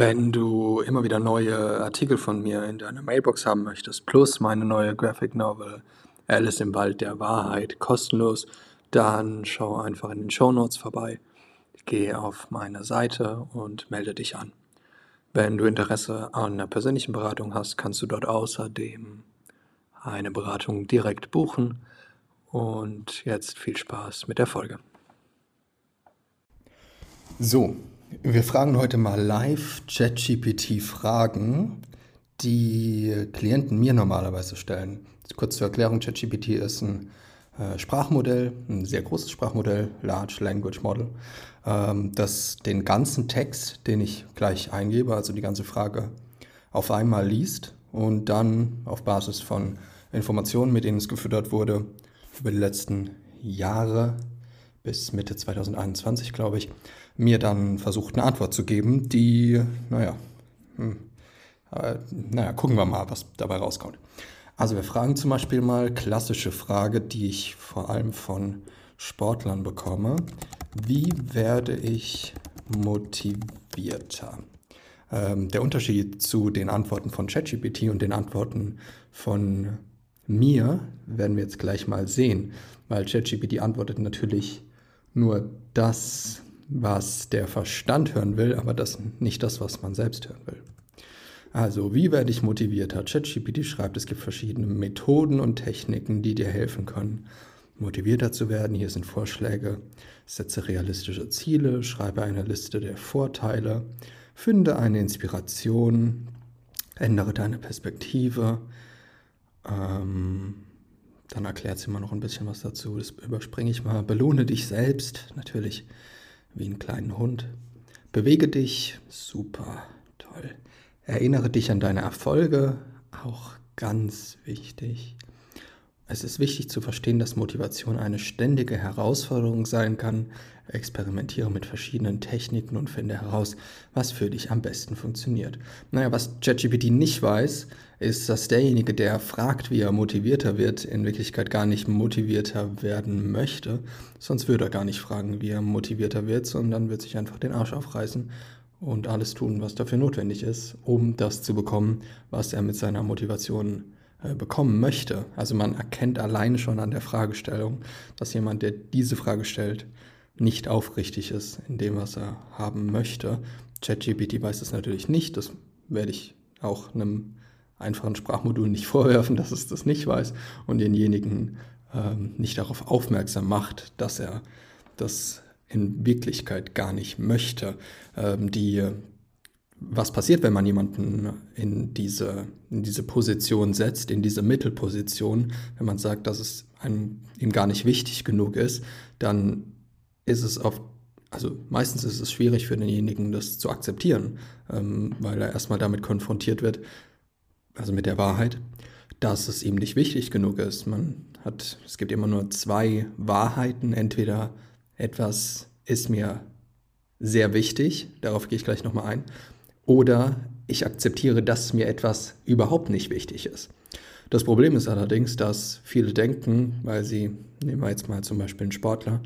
Wenn du immer wieder neue Artikel von mir in deiner Mailbox haben möchtest, plus meine neue Graphic Novel Alice im Wald der Wahrheit kostenlos, dann schau einfach in den Show Notes vorbei, geh auf meine Seite und melde dich an. Wenn du Interesse an einer persönlichen Beratung hast, kannst du dort außerdem eine Beratung direkt buchen. Und jetzt viel Spaß mit der Folge. So, wir fragen heute mal live ChatGPT Fragen, die Klienten mir normalerweise stellen. Kurz zur Erklärung, ChatGPT ist ein äh, Sprachmodell, ein sehr großes Sprachmodell, Large Language Model, ähm, das den ganzen Text, den ich gleich eingebe, also die ganze Frage, auf einmal liest und dann auf Basis von Informationen, mit denen es gefüttert wurde, über die letzten Jahre bis Mitte 2021, glaube ich, mir dann versucht, eine Antwort zu geben, die, naja, hm, äh, naja, gucken wir mal, was dabei rauskommt. Also wir fragen zum Beispiel mal, klassische Frage, die ich vor allem von Sportlern bekomme. Wie werde ich motivierter? Ähm, der Unterschied zu den Antworten von ChatGPT und den Antworten von mir werden wir jetzt gleich mal sehen, weil ChatGPT antwortet natürlich nur das, was der Verstand hören will, aber das nicht das, was man selbst hören will. Also, wie werde ich motivierter? ChatGPT schreibt, es gibt verschiedene Methoden und Techniken, die dir helfen können, motivierter zu werden. Hier sind Vorschläge. Setze realistische Ziele, schreibe eine Liste der Vorteile, finde eine Inspiration, ändere deine Perspektive. Ähm, dann erklärt sie mal noch ein bisschen was dazu. Das überspringe ich mal. Belohne dich selbst, natürlich wie einen kleinen Hund. Bewege dich, super, toll. Erinnere dich an deine Erfolge, auch ganz wichtig. Es ist wichtig zu verstehen, dass Motivation eine ständige Herausforderung sein kann. Experimentiere mit verschiedenen Techniken und finde heraus, was für dich am besten funktioniert. Naja, was ChatGPT nicht weiß, ist, dass derjenige, der fragt, wie er motivierter wird, in Wirklichkeit gar nicht motivierter werden möchte. Sonst würde er gar nicht fragen, wie er motivierter wird, sondern wird sich einfach den Arsch aufreißen und alles tun, was dafür notwendig ist, um das zu bekommen, was er mit seiner Motivation äh, bekommen möchte. Also man erkennt alleine schon an der Fragestellung, dass jemand, der diese Frage stellt, nicht aufrichtig ist in dem, was er haben möchte. ChatGPT weiß es natürlich nicht, das werde ich auch einem einfachen Sprachmodul nicht vorwerfen, dass es das nicht weiß und denjenigen ähm, nicht darauf aufmerksam macht, dass er das in Wirklichkeit gar nicht möchte. Ähm, die was passiert, wenn man jemanden in diese, in diese Position setzt, in diese Mittelposition, wenn man sagt, dass es einem ihm gar nicht wichtig genug ist, dann ist es oft, also meistens ist es schwierig für denjenigen, das zu akzeptieren, ähm, weil er erstmal damit konfrontiert wird, also mit der Wahrheit, dass es ihm nicht wichtig genug ist. Man hat, es gibt immer nur zwei Wahrheiten, entweder etwas ist mir sehr wichtig, darauf gehe ich gleich nochmal ein, oder ich akzeptiere, dass mir etwas überhaupt nicht wichtig ist. Das Problem ist allerdings, dass viele denken, weil sie, nehmen wir jetzt mal zum Beispiel einen Sportler,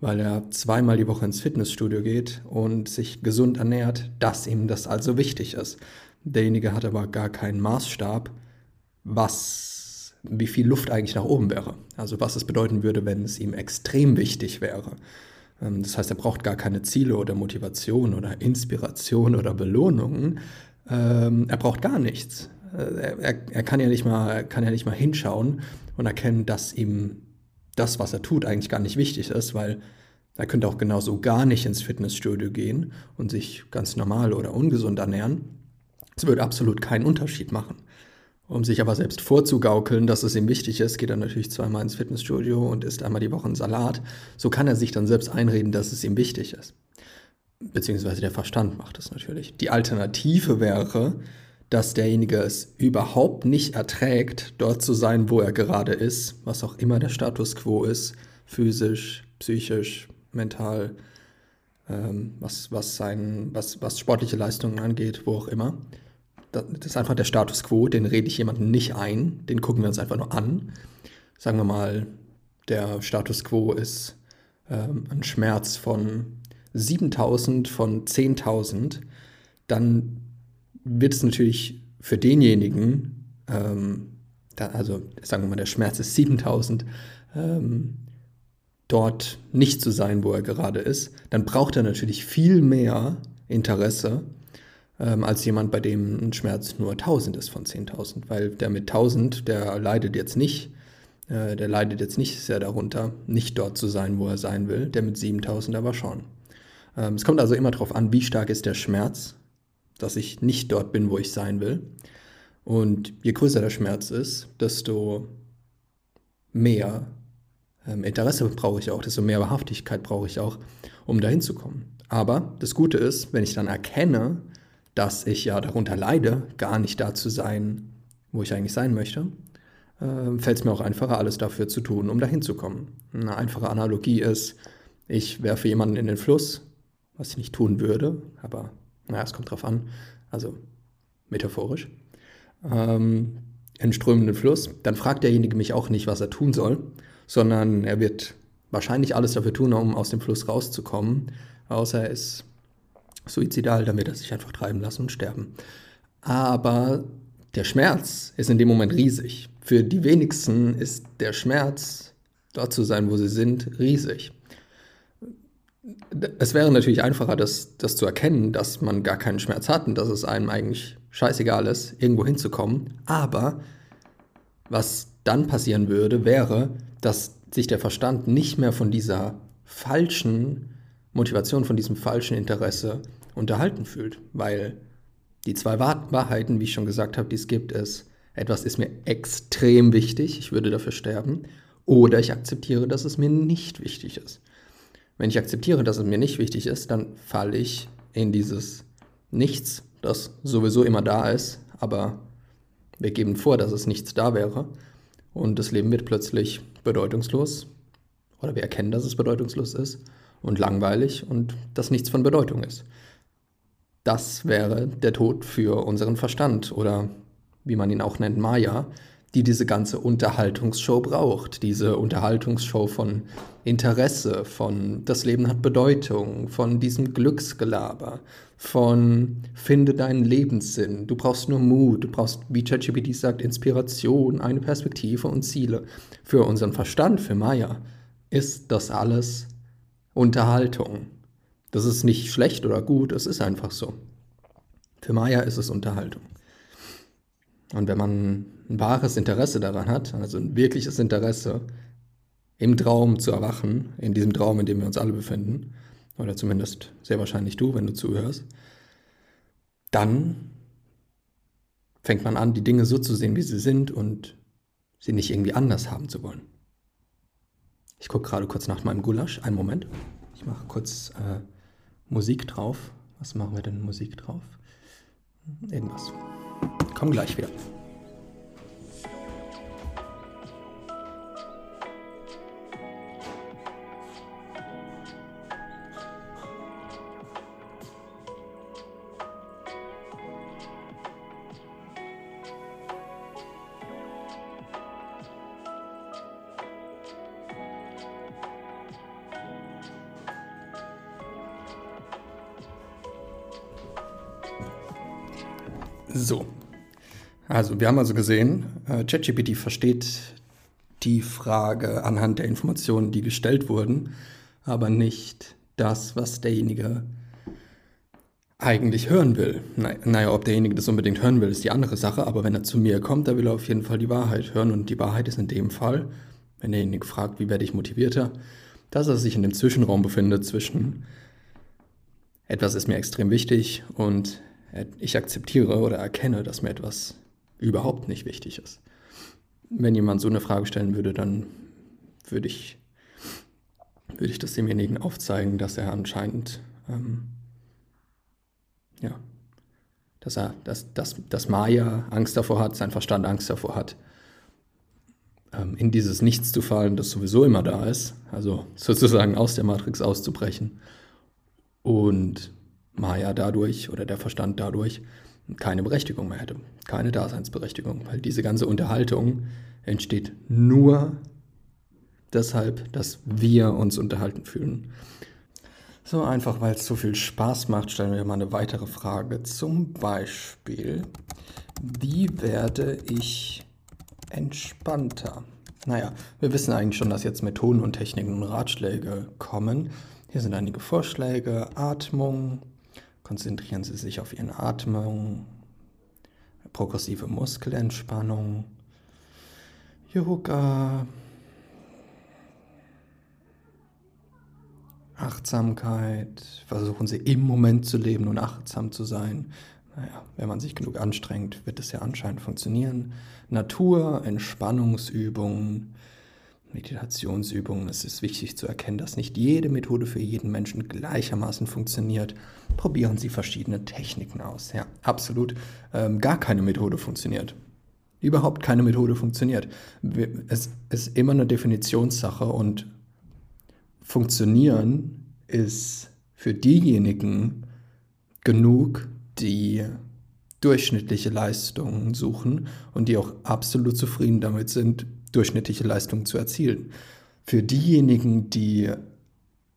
weil er zweimal die Woche ins Fitnessstudio geht und sich gesund ernährt, dass ihm das also wichtig ist. Derjenige hat aber gar keinen Maßstab, was, wie viel Luft eigentlich nach oben wäre. Also was es bedeuten würde, wenn es ihm extrem wichtig wäre. Ähm, das heißt, er braucht gar keine Ziele oder Motivation oder Inspiration oder Belohnungen. Ähm, er braucht gar nichts. Äh, er, er, kann, ja nicht mal, kann ja nicht mal hinschauen und erkennen, dass ihm das, was er tut, eigentlich gar nicht wichtig ist, weil er könnte auch genauso gar nicht ins Fitnessstudio gehen und sich ganz normal oder ungesund ernähren. Es würde absolut keinen Unterschied machen. Um sich aber selbst vorzugaukeln, dass es ihm wichtig ist, geht er natürlich zweimal ins Fitnessstudio und isst einmal die Woche einen Salat. So kann er sich dann selbst einreden, dass es ihm wichtig ist. Beziehungsweise der Verstand macht es natürlich. Die Alternative wäre, dass derjenige es überhaupt nicht erträgt, dort zu sein, wo er gerade ist, was auch immer der Status quo ist, physisch, psychisch, mental, ähm, was, was, sein, was, was sportliche Leistungen angeht, wo auch immer das ist einfach der Status quo, den rede ich jemandem nicht ein, den gucken wir uns einfach nur an. Sagen wir mal, der Status quo ist ähm, ein Schmerz von 7000 von 10.000, dann wird es natürlich für denjenigen, ähm, da, also sagen wir mal, der Schmerz ist 7000, ähm, dort nicht zu sein, wo er gerade ist, dann braucht er natürlich viel mehr Interesse ähm, als jemand, bei dem ein Schmerz nur 1000 ist von 10.000, weil der mit 1000, der leidet jetzt nicht, äh, der leidet jetzt nicht sehr darunter, nicht dort zu sein, wo er sein will, der mit 7000 aber schon. Ähm, es kommt also immer darauf an, wie stark ist der Schmerz, dass ich nicht dort bin, wo ich sein will. Und je größer der Schmerz ist, desto mehr ähm, Interesse brauche ich auch, desto mehr Wahrhaftigkeit brauche ich auch, um dahin zu kommen. Aber das Gute ist, wenn ich dann erkenne, dass ich ja darunter leide, gar nicht da zu sein, wo ich eigentlich sein möchte, äh, fällt es mir auch einfacher, alles dafür zu tun, um dahin zu kommen. Eine einfache Analogie ist, ich werfe jemanden in den Fluss, was ich nicht tun würde, aber naja, es kommt drauf an, also metaphorisch, ähm, in strömenden Fluss, dann fragt derjenige mich auch nicht, was er tun soll, sondern er wird wahrscheinlich alles dafür tun, um aus dem Fluss rauszukommen, außer er ist suizidal, dann wird er sich einfach treiben lassen und sterben. Aber der Schmerz ist in dem Moment riesig. Für die wenigsten ist der Schmerz, dort zu sein, wo sie sind, riesig. Es wäre natürlich einfacher, das, das zu erkennen, dass man gar keinen Schmerz hat und dass es einem eigentlich scheißegal ist, irgendwo hinzukommen. Aber was dann passieren würde, wäre, dass sich der Verstand nicht mehr von dieser falschen Motivation, von diesem falschen Interesse unterhalten fühlt. Weil die zwei Wahrheiten, wie ich schon gesagt habe, die es gibt, ist, etwas ist mir extrem wichtig, ich würde dafür sterben, oder ich akzeptiere, dass es mir nicht wichtig ist. Wenn ich akzeptiere, dass es mir nicht wichtig ist, dann falle ich in dieses Nichts, das sowieso immer da ist, aber wir geben vor, dass es nichts da wäre und das Leben wird plötzlich bedeutungslos oder wir erkennen, dass es bedeutungslos ist und langweilig und dass nichts von Bedeutung ist. Das wäre der Tod für unseren Verstand oder wie man ihn auch nennt, Maya, die diese ganze Unterhaltungsshow braucht. Diese Unterhaltungsshow von Interesse, von das Leben hat Bedeutung, von diesem Glücksgelaber, von finde deinen Lebenssinn. Du brauchst nur Mut, du brauchst, wie ChatGPT sagt, Inspiration, eine Perspektive und Ziele. Für unseren Verstand, für Maya, ist das alles Unterhaltung. Das ist nicht schlecht oder gut, es ist einfach so. Für Maya ist es Unterhaltung. Und wenn man ein wahres Interesse daran hat, also ein wirkliches Interesse, im Traum zu erwachen, in diesem Traum, in dem wir uns alle befinden, oder zumindest sehr wahrscheinlich du, wenn du zuhörst, dann fängt man an, die Dinge so zu sehen, wie sie sind und sie nicht irgendwie anders haben zu wollen. Ich gucke gerade kurz nach meinem Gulasch. Einen Moment. Ich mache kurz äh, Musik drauf. Was machen wir denn Musik drauf? Irgendwas. Komm gleich wieder. Also wir haben also gesehen, äh, ChatGPT versteht die Frage anhand der Informationen, die gestellt wurden, aber nicht das, was derjenige eigentlich hören will. Naja, ob derjenige das unbedingt hören will, ist die andere Sache, aber wenn er zu mir kommt, dann will er auf jeden Fall die Wahrheit hören und die Wahrheit ist in dem Fall, wenn derjenige fragt, wie werde ich motivierter, dass er sich in dem Zwischenraum befindet zwischen etwas ist mir extrem wichtig und ich akzeptiere oder erkenne, dass mir etwas überhaupt nicht wichtig ist. Wenn jemand so eine Frage stellen würde, dann würde ich, würde ich das demjenigen aufzeigen, dass er anscheinend, ähm, ja, dass er, dass, dass, dass Maya Angst davor hat, sein Verstand Angst davor hat, ähm, in dieses Nichts zu fallen, das sowieso immer da ist, also sozusagen aus der Matrix auszubrechen und Maya dadurch oder der Verstand dadurch keine Berechtigung mehr hätte, keine Daseinsberechtigung, weil diese ganze Unterhaltung entsteht nur deshalb, dass wir uns unterhalten fühlen. So einfach, weil es so viel Spaß macht, stellen wir mal eine weitere Frage. Zum Beispiel, wie werde ich entspannter? Naja, wir wissen eigentlich schon, dass jetzt Methoden und Techniken und Ratschläge kommen. Hier sind einige Vorschläge. Atmung. Konzentrieren Sie sich auf Ihre Atmung. Progressive Muskelentspannung. Yoga. Achtsamkeit. Versuchen Sie im Moment zu leben und achtsam zu sein. Naja, wenn man sich genug anstrengt, wird es ja anscheinend funktionieren. Natur, Entspannungsübungen, Meditationsübungen. Es ist wichtig zu erkennen, dass nicht jede Methode für jeden Menschen gleichermaßen funktioniert. Probieren Sie verschiedene Techniken aus. Ja, absolut. Ähm, gar keine Methode funktioniert. Überhaupt keine Methode funktioniert. Es ist immer eine Definitionssache und funktionieren ist für diejenigen genug, die durchschnittliche Leistungen suchen und die auch absolut zufrieden damit sind, durchschnittliche Leistungen zu erzielen. Für diejenigen, die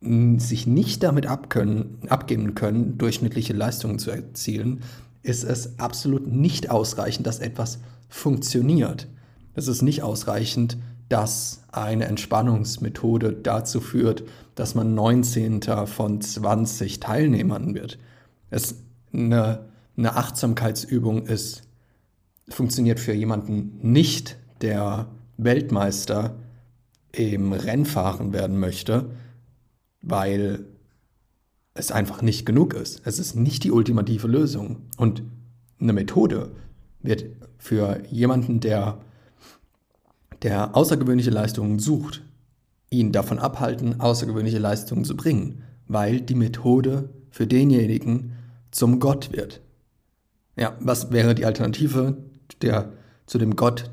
sich nicht damit abkönnen, abgeben können, durchschnittliche Leistungen zu erzielen, ist es absolut nicht ausreichend, dass etwas funktioniert. Es ist nicht ausreichend, dass eine Entspannungsmethode dazu führt, dass man 19. von 20 Teilnehmern wird. Es eine, eine Achtsamkeitsübung ist, funktioniert für jemanden nicht, der Weltmeister im Rennfahren werden möchte, weil es einfach nicht genug ist. Es ist nicht die ultimative Lösung. Und eine Methode wird für jemanden, der, der außergewöhnliche Leistungen sucht, ihn davon abhalten, außergewöhnliche Leistungen zu bringen, weil die Methode für denjenigen zum Gott wird. Ja, was wäre die Alternative der, zu dem Gott,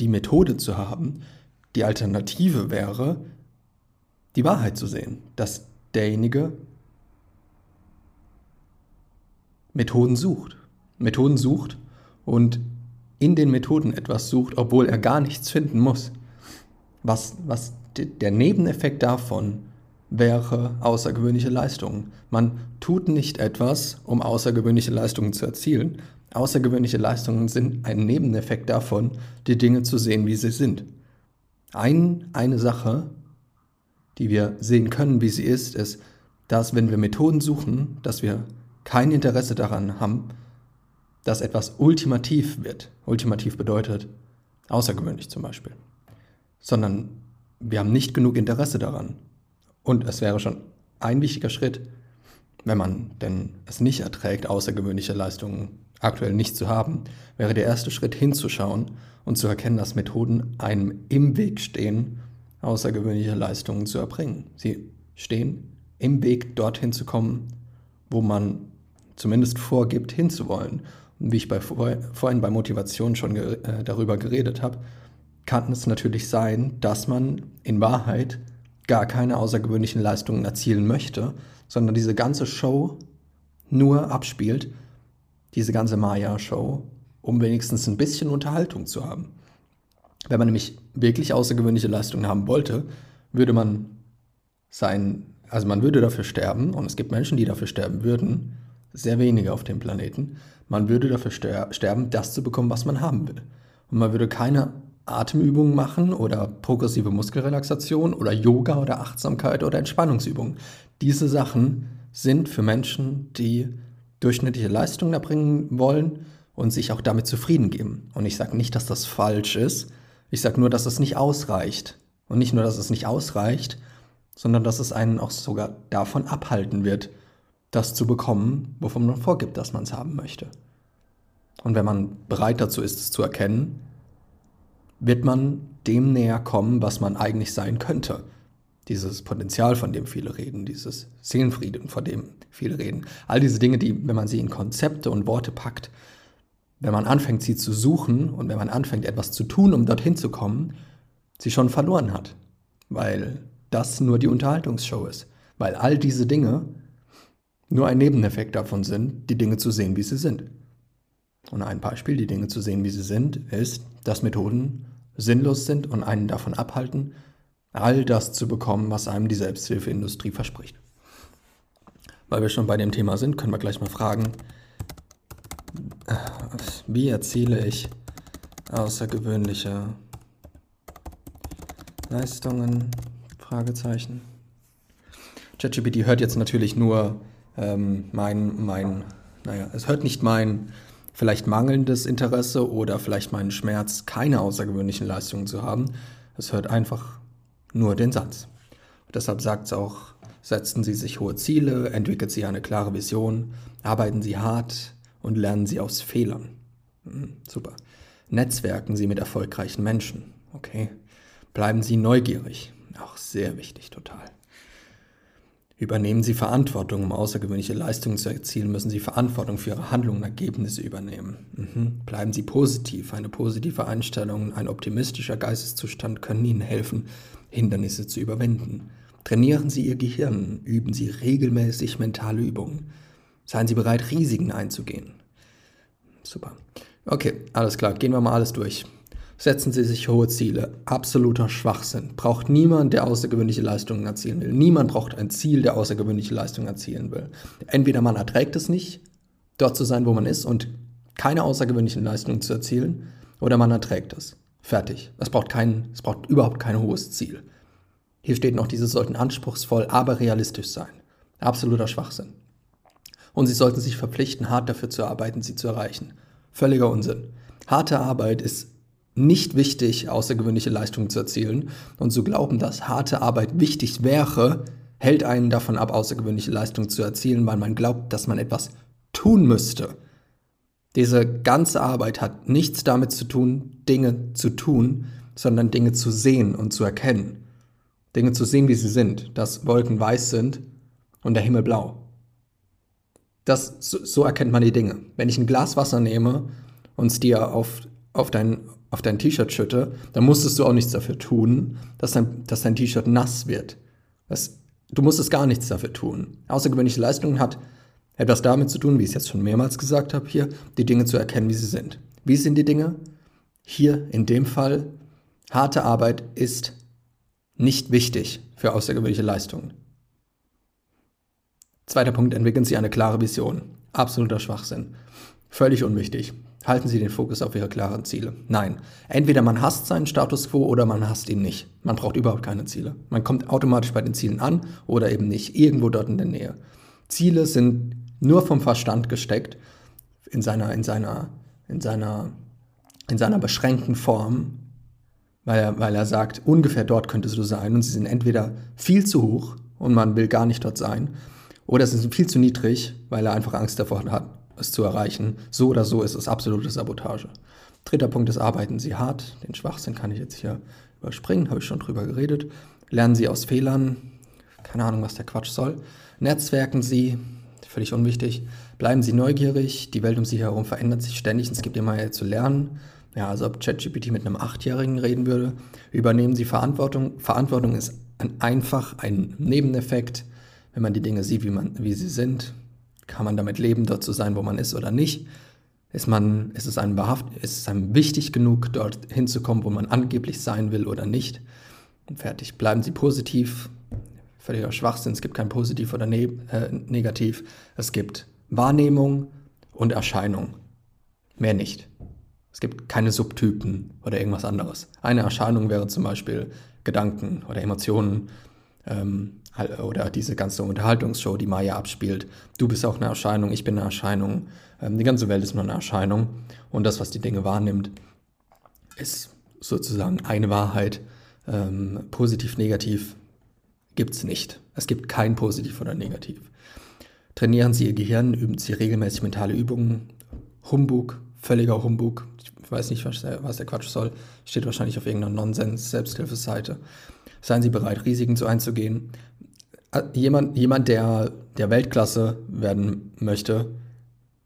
die Methode zu haben? Die Alternative wäre, die Wahrheit zu sehen, dass derjenige Methoden sucht. Methoden sucht und in den Methoden etwas sucht, obwohl er gar nichts finden muss. Was, was der Nebeneffekt davon wäre außergewöhnliche Leistungen. Man tut nicht etwas, um außergewöhnliche Leistungen zu erzielen. Außergewöhnliche Leistungen sind ein Nebeneffekt davon, die Dinge zu sehen, wie sie sind. Ein, eine Sache, die wir sehen können, wie sie ist, ist, dass wenn wir Methoden suchen, dass wir kein Interesse daran haben, dass etwas ultimativ wird. Ultimativ bedeutet außergewöhnlich zum Beispiel. Sondern wir haben nicht genug Interesse daran. Und es wäre schon ein wichtiger Schritt, wenn man denn es nicht erträgt, außergewöhnliche Leistungen aktuell nicht zu haben, wäre der erste Schritt hinzuschauen und zu erkennen, dass Methoden einem im Weg stehen, außergewöhnliche Leistungen zu erbringen. Sie stehen im Weg, dorthin zu kommen, wo man zumindest vorgibt, hinzuwollen. Und wie ich bei, vorhin bei Motivation schon ge äh, darüber geredet habe, kann es natürlich sein, dass man in Wahrheit gar keine außergewöhnlichen Leistungen erzielen möchte, sondern diese ganze Show nur abspielt, diese ganze Maya-Show, um wenigstens ein bisschen Unterhaltung zu haben. Wenn man nämlich wirklich außergewöhnliche Leistungen haben wollte, würde man sein, also man würde dafür sterben, und es gibt Menschen, die dafür sterben würden, sehr wenige auf dem Planeten, man würde dafür sterben, das zu bekommen, was man haben will. Und man würde keine Atemübungen machen oder progressive Muskelrelaxation oder Yoga oder Achtsamkeit oder Entspannungsübungen. Diese Sachen sind für Menschen, die durchschnittliche Leistungen erbringen wollen und sich auch damit zufrieden geben. Und ich sage nicht, dass das falsch ist. Ich sage nur, dass es nicht ausreicht. Und nicht nur, dass es nicht ausreicht, sondern dass es einen auch sogar davon abhalten wird, das zu bekommen, wovon man vorgibt, dass man es haben möchte. Und wenn man bereit dazu ist, es zu erkennen, wird man dem näher kommen, was man eigentlich sein könnte. Dieses Potenzial, von dem viele reden, dieses Seelenfrieden, von dem viele reden. All diese Dinge, die, wenn man sie in Konzepte und Worte packt, wenn man anfängt, sie zu suchen und wenn man anfängt, etwas zu tun, um dorthin zu kommen, sie schon verloren hat. Weil das nur die Unterhaltungsshow ist. Weil all diese Dinge nur ein Nebeneffekt davon sind, die Dinge zu sehen, wie sie sind. Und ein Beispiel, die Dinge zu sehen, wie sie sind, ist, dass Methoden sinnlos sind und einen davon abhalten, all das zu bekommen, was einem die Selbsthilfeindustrie verspricht. Weil wir schon bei dem Thema sind, können wir gleich mal fragen, wie erziele ich außergewöhnliche Leistungen? Fragezeichen. ChatGPT hört jetzt natürlich nur ähm, mein, mein, naja, es hört nicht mein vielleicht mangelndes Interesse oder vielleicht meinen Schmerz, keine außergewöhnlichen Leistungen zu haben. Es hört einfach nur den Satz. Deshalb sagt es auch, setzen Sie sich hohe Ziele, entwickeln Sie eine klare Vision, arbeiten Sie hart und lernen Sie aus Fehlern. Hm, super. Netzwerken Sie mit erfolgreichen Menschen. Okay. Bleiben Sie neugierig. Auch sehr wichtig, total. Übernehmen Sie Verantwortung. Um außergewöhnliche Leistungen zu erzielen, müssen Sie Verantwortung für Ihre Handlungen und Ergebnisse übernehmen. Mhm. Bleiben Sie positiv. Eine positive Einstellung, ein optimistischer Geisteszustand können Ihnen helfen, Hindernisse zu überwinden. Trainieren Sie Ihr Gehirn. Üben Sie regelmäßig mentale Übungen. Seien Sie bereit, Risiken einzugehen. Super. Okay, alles klar. Gehen wir mal alles durch. Setzen Sie sich hohe Ziele. Absoluter Schwachsinn. Braucht niemand, der außergewöhnliche Leistungen erzielen will. Niemand braucht ein Ziel, der außergewöhnliche Leistungen erzielen will. Entweder man erträgt es nicht, dort zu sein, wo man ist und keine außergewöhnlichen Leistungen zu erzielen, oder man erträgt es. Fertig. Es braucht, kein, es braucht überhaupt kein hohes Ziel. Hier steht noch, diese sollten anspruchsvoll, aber realistisch sein. Absoluter Schwachsinn. Und sie sollten sich verpflichten, hart dafür zu arbeiten, sie zu erreichen. Völliger Unsinn. Harte Arbeit ist nicht wichtig, außergewöhnliche Leistungen zu erzielen. Und zu glauben, dass harte Arbeit wichtig wäre, hält einen davon ab, außergewöhnliche Leistungen zu erzielen, weil man glaubt, dass man etwas tun müsste. Diese ganze Arbeit hat nichts damit zu tun, Dinge zu tun, sondern Dinge zu sehen und zu erkennen. Dinge zu sehen, wie sie sind, dass Wolken weiß sind und der Himmel blau. Das, so, so erkennt man die Dinge. Wenn ich ein Glas Wasser nehme und es dir auf, auf dein, auf dein T-Shirt schütte, dann musstest du auch nichts dafür tun, dass dein, dass dein T-Shirt nass wird. Das, du musstest gar nichts dafür tun. Außergewöhnliche Leistungen hat etwas damit zu tun, wie ich es jetzt schon mehrmals gesagt habe, hier, die Dinge zu erkennen, wie sie sind. Wie sind die Dinge? Hier in dem Fall, harte Arbeit ist nicht wichtig für außergewöhnliche Leistungen. Zweiter Punkt, entwickeln Sie eine klare Vision. Absoluter Schwachsinn. Völlig unwichtig. Halten Sie den Fokus auf Ihre klaren Ziele. Nein, entweder man hasst seinen Status quo oder man hasst ihn nicht. Man braucht überhaupt keine Ziele. Man kommt automatisch bei den Zielen an oder eben nicht, irgendwo dort in der Nähe. Ziele sind nur vom Verstand gesteckt, in seiner, in seiner, in seiner, in seiner beschränkten Form, weil er, weil er sagt, ungefähr dort könntest du sein und sie sind entweder viel zu hoch und man will gar nicht dort sein, oder sie sind viel zu niedrig, weil er einfach Angst davor hat, es zu erreichen. So oder so ist es absolute Sabotage. Dritter Punkt ist, arbeiten Sie hart. Den Schwachsinn kann ich jetzt hier überspringen, habe ich schon drüber geredet. Lernen Sie aus Fehlern. Keine Ahnung, was der Quatsch soll. Netzwerken Sie. Völlig unwichtig. Bleiben Sie neugierig. Die Welt um Sie herum verändert sich ständig es gibt immer mehr zu lernen. Ja, also ob ChatGPT mit einem Achtjährigen reden würde. Übernehmen Sie Verantwortung. Verantwortung ist ein, einfach ein Nebeneffekt. Wenn man die Dinge sieht, wie, man, wie sie sind, kann man damit leben, dort zu sein, wo man ist oder nicht? Ist, man, ist, es einem behaft, ist es einem wichtig genug, dort hinzukommen, wo man angeblich sein will oder nicht? Und fertig. Bleiben Sie positiv. Völliger Schwachsinn. Es gibt kein Positiv oder ne äh, Negativ. Es gibt Wahrnehmung und Erscheinung. Mehr nicht. Es gibt keine Subtypen oder irgendwas anderes. Eine Erscheinung wäre zum Beispiel Gedanken oder Emotionen ähm, oder diese ganze Unterhaltungsshow, die Maya abspielt. Du bist auch eine Erscheinung, ich bin eine Erscheinung. Ähm, die ganze Welt ist nur eine Erscheinung. Und das, was die Dinge wahrnimmt, ist sozusagen eine Wahrheit. Ähm, positiv, negativ gibt es nicht. Es gibt kein Positiv oder Negativ. Trainieren Sie Ihr Gehirn, üben Sie regelmäßig mentale Übungen. Humbug, völliger Humbug. Ich weiß nicht, was der, was der Quatsch soll. Steht wahrscheinlich auf irgendeiner Nonsens-Selbsthilfeseite. Seien Sie bereit, Risiken zu einzugehen. Äh, jemand, jemand der, der Weltklasse werden möchte,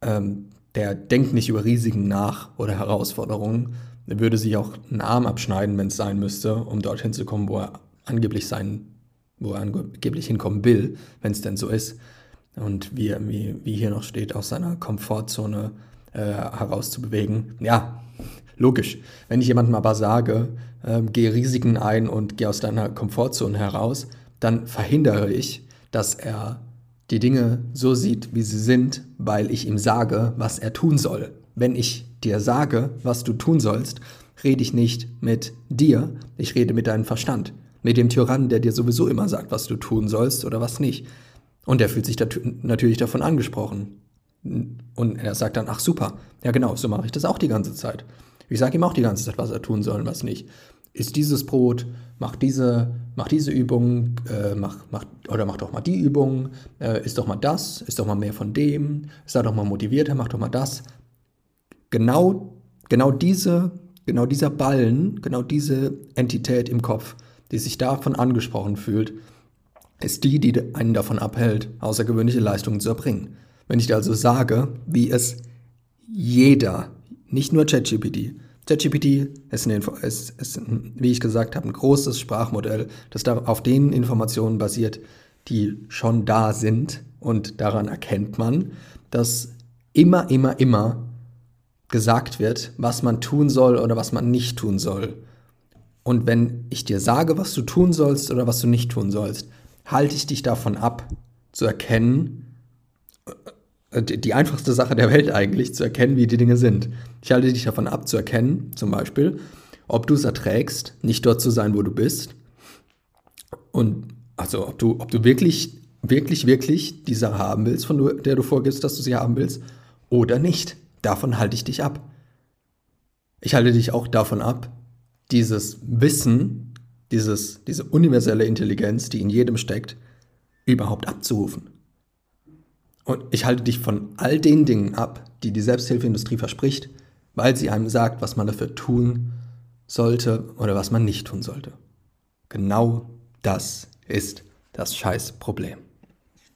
ähm, der denkt nicht über Risiken nach oder Herausforderungen, der würde sich auch einen Arm abschneiden, wenn es sein müsste, um dorthin zu kommen, wo er angeblich sein, wo er angeblich hinkommen will, wenn es denn so ist. Und wie, wie, wie hier noch steht, aus seiner Komfortzone äh, herauszubewegen. Ja, logisch. Wenn ich jemandem aber sage, äh, gehe Risiken ein und gehe aus deiner Komfortzone heraus, dann verhindere ich, dass er die Dinge so sieht, wie sie sind, weil ich ihm sage, was er tun soll. Wenn ich dir sage, was du tun sollst, rede ich nicht mit dir, ich rede mit deinem Verstand. Mit dem Tyrannen, der dir sowieso immer sagt, was du tun sollst oder was nicht. Und der fühlt sich natürlich davon angesprochen. Und er sagt dann, ach super, ja genau, so mache ich das auch die ganze Zeit. Ich sage ihm auch die ganze Zeit, was er tun soll und was nicht. Ist dieses Brot, mach diese, mach diese Übung, äh, mach, mach, oder mach doch mal die Übung, äh, ist doch mal das, ist doch mal mehr von dem, sei doch mal motivierter, mach doch mal das. Genau, genau diese, genau dieser Ballen, genau diese Entität im Kopf, die sich davon angesprochen fühlt, ist die, die einen davon abhält, außergewöhnliche Leistungen zu erbringen. Wenn ich dir also sage, wie es jeder, nicht nur ChatGPT, ChatGPT ist, ist, ist, wie ich gesagt habe, ein großes Sprachmodell, das auf den Informationen basiert, die schon da sind. Und daran erkennt man, dass immer, immer, immer gesagt wird, was man tun soll oder was man nicht tun soll. Und wenn ich dir sage, was du tun sollst oder was du nicht tun sollst, halte ich dich davon ab, zu erkennen, die einfachste Sache der Welt eigentlich, zu erkennen, wie die Dinge sind. Ich halte dich davon ab, zu erkennen, zum Beispiel, ob du es erträgst, nicht dort zu sein, wo du bist. Und also, ob du, ob du wirklich, wirklich, wirklich die Sache haben willst, von der du vorgibst, dass du sie haben willst, oder nicht. Davon halte ich dich ab. Ich halte dich auch davon ab, dieses Wissen, dieses, diese universelle Intelligenz, die in jedem steckt, überhaupt abzurufen. Und ich halte dich von all den Dingen ab, die die Selbsthilfeindustrie verspricht, weil sie einem sagt, was man dafür tun sollte oder was man nicht tun sollte. Genau das ist das Scheißproblem.